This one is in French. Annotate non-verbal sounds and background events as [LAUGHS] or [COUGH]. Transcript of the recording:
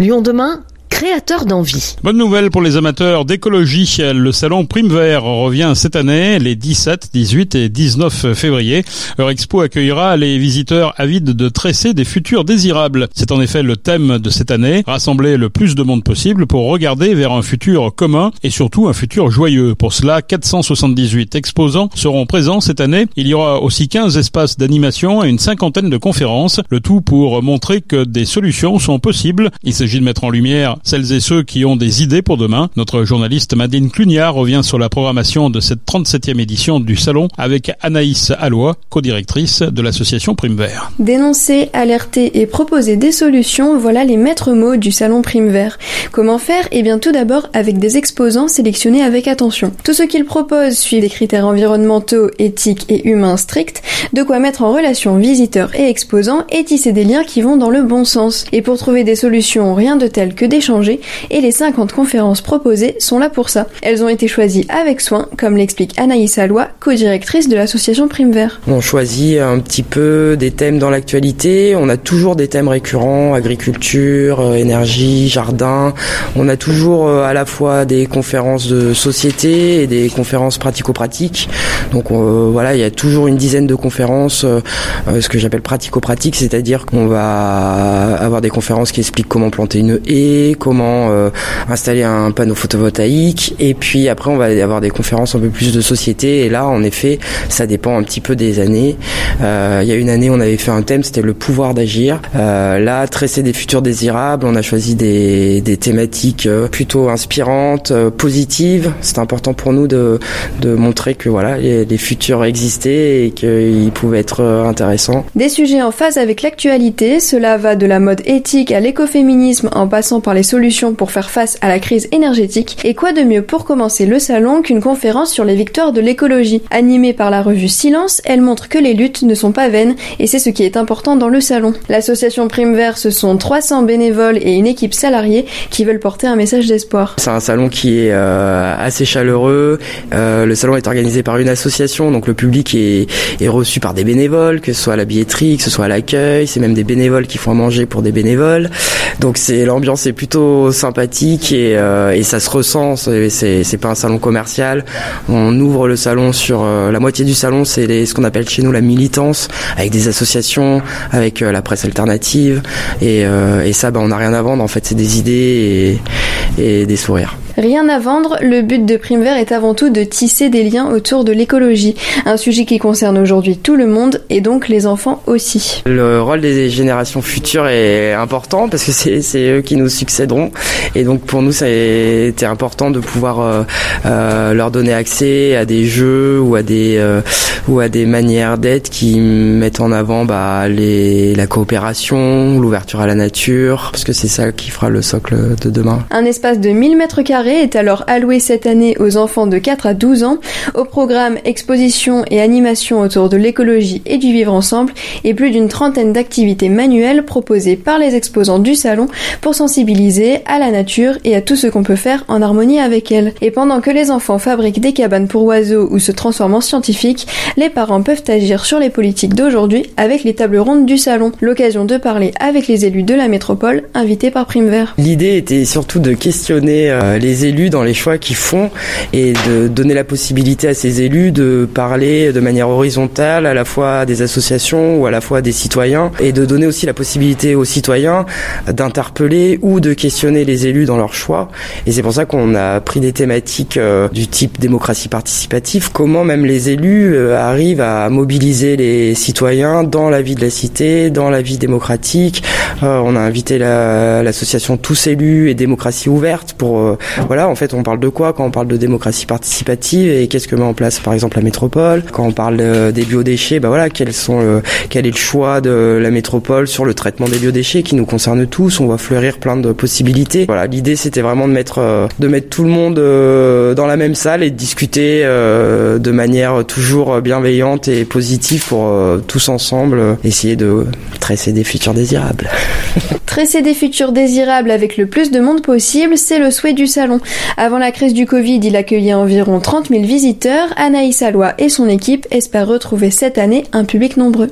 Lyon demain Bonne nouvelle pour les amateurs d'écologie. Le salon Prime Vert revient cette année les 17, 18 et 19 février. Eurexpo accueillera les visiteurs avides de tresser des futurs désirables. C'est en effet le thème de cette année, rassembler le plus de monde possible pour regarder vers un futur commun et surtout un futur joyeux. Pour cela, 478 exposants seront présents cette année. Il y aura aussi 15 espaces d'animation et une cinquantaine de conférences, le tout pour montrer que des solutions sont possibles. Il s'agit de mettre en lumière celles et ceux qui ont des idées pour demain. Notre journaliste Madine Cluniard revient sur la programmation de cette 37e édition du salon avec Anaïs Alloy, co-directrice de l'association Prime Vert. Dénoncer, alerter et proposer des solutions, voilà les maîtres mots du salon Prime Vert. Comment faire Eh bien tout d'abord avec des exposants sélectionnés avec attention. Tout ce qu'ils proposent suit des critères environnementaux, éthiques et humains stricts, de quoi mettre en relation visiteurs et exposants et tisser des liens qui vont dans le bon sens. Et pour trouver des solutions, rien de tel que d'échanger et les 50 conférences proposées sont là pour ça. Elles ont été choisies avec soin, comme l'explique Anaïs Alloy, co-directrice de l'association Prime Vert. On choisit un petit peu des thèmes dans l'actualité, on a toujours des thèmes récurrents, agriculture, euh, énergie, jardin, on a toujours euh, à la fois des conférences de société et des conférences pratico-pratiques. Donc euh, voilà, il y a toujours une dizaine de conférences, ce que j'appelle pratico-pratiques, c'est-à-dire qu'on va avoir des conférences qui expliquent comment planter une haie, comment euh, installer un panneau photovoltaïque. Et puis après, on va avoir des conférences un peu plus de société. Et là, en effet, ça dépend un petit peu des années. Euh, il y a une année, on avait fait un thème, c'était le pouvoir d'agir. Euh, là, tresser des futurs désirables. On a choisi des, des thématiques plutôt inspirantes, positives. C'est important pour nous de, montrer que voilà, les, les futurs existaient et qu'ils pouvaient être intéressants. Des sujets en phase avec l'actualité. Cela va de la mode éthique à l'écoféminisme en passant par les solutions pour faire face à la crise énergétique. Et quoi de mieux pour commencer le salon qu'une conférence sur les victoires de l'écologie? Animée par la revue Silence, elle montre que les luttes ne sont pas vaines et c'est ce qui est important dans le salon. L'association Prime Vert, ce sont 300 bénévoles et une équipe salariée qui veulent porter un message d'espoir. C'est un salon qui est euh, assez chaleureux. Euh, le salon est organisé par une association, donc le public est, est reçu par des bénévoles, que ce soit à la billetterie, que ce soit à l'accueil. C'est même des bénévoles qui font manger pour des bénévoles. Donc l'ambiance est plutôt sympathique et, euh, et ça se ressent. C'est pas un salon commercial. On ouvre le salon sur la moitié du salon, c'est ce qu'on appelle chez nous la militance, avec des associations, avec la presse alternative et, ça, bah, on n'a rien à vendre. En fait, c'est des idées et, des sourires. Rien à vendre, le but de Prime Vert est avant tout de tisser des liens autour de l'écologie, un sujet qui concerne aujourd'hui tout le monde et donc les enfants aussi. Le rôle des générations futures est important parce que c'est eux qui nous succéderont et donc pour nous ça a été important de pouvoir euh, euh, leur donner accès à des jeux ou à des euh, ou à des manières d'être qui mettent en avant bah, les, la coopération, l'ouverture à la nature parce que c'est ça qui fera le socle de demain. Un espace de 1000 mètres carrés est alors alloué cette année aux enfants de 4 à 12 ans au programme exposition et animation autour de l'écologie et du vivre ensemble et plus d'une trentaine d'activités manuelles proposées par les exposants du salon pour sensibiliser à la nature et à tout ce qu'on peut faire en harmonie avec elle. Et pendant que les enfants fabriquent des cabanes pour oiseaux ou se transforment en scientifiques, les parents peuvent agir sur les politiques d'aujourd'hui avec les tables rondes du salon. L'occasion de parler avec les élus de la métropole invités par Prime Vert. L'idée était surtout de questionner euh, les élus dans les choix qu'ils font et de donner la possibilité à ces élus de parler de manière horizontale à la fois des associations ou à la fois des citoyens et de donner aussi la possibilité aux citoyens d'interpeller ou de questionner les élus dans leurs choix. Et c'est pour ça qu'on a pris des thématiques euh, du type démocratie participative, comment même les élus euh, arrivent à mobiliser les citoyens dans la vie de la cité, dans la vie démocratique. Euh, on a invité l'association Tous élus et démocratie ouverte pour voilà, en fait, on parle de quoi quand on parle de démocratie participative et qu'est-ce que met en place, par exemple, la métropole? Quand on parle des biodéchets, bah voilà, sont quel est le choix de la métropole sur le traitement des biodéchets qui nous concerne tous? On va fleurir plein de possibilités. Voilà, l'idée c'était vraiment de mettre euh, de mettre tout le monde euh, dans la même salle et de discuter euh, de manière toujours bienveillante et positive pour tous ensemble essayer de tresser des futurs désirables. [LAUGHS] Tresser des futurs désirables avec le plus de monde possible, c'est le souhait du salon. Avant la crise du Covid, il accueillait environ 30 000 visiteurs. Anaïs Alloy et son équipe espèrent retrouver cette année un public nombreux.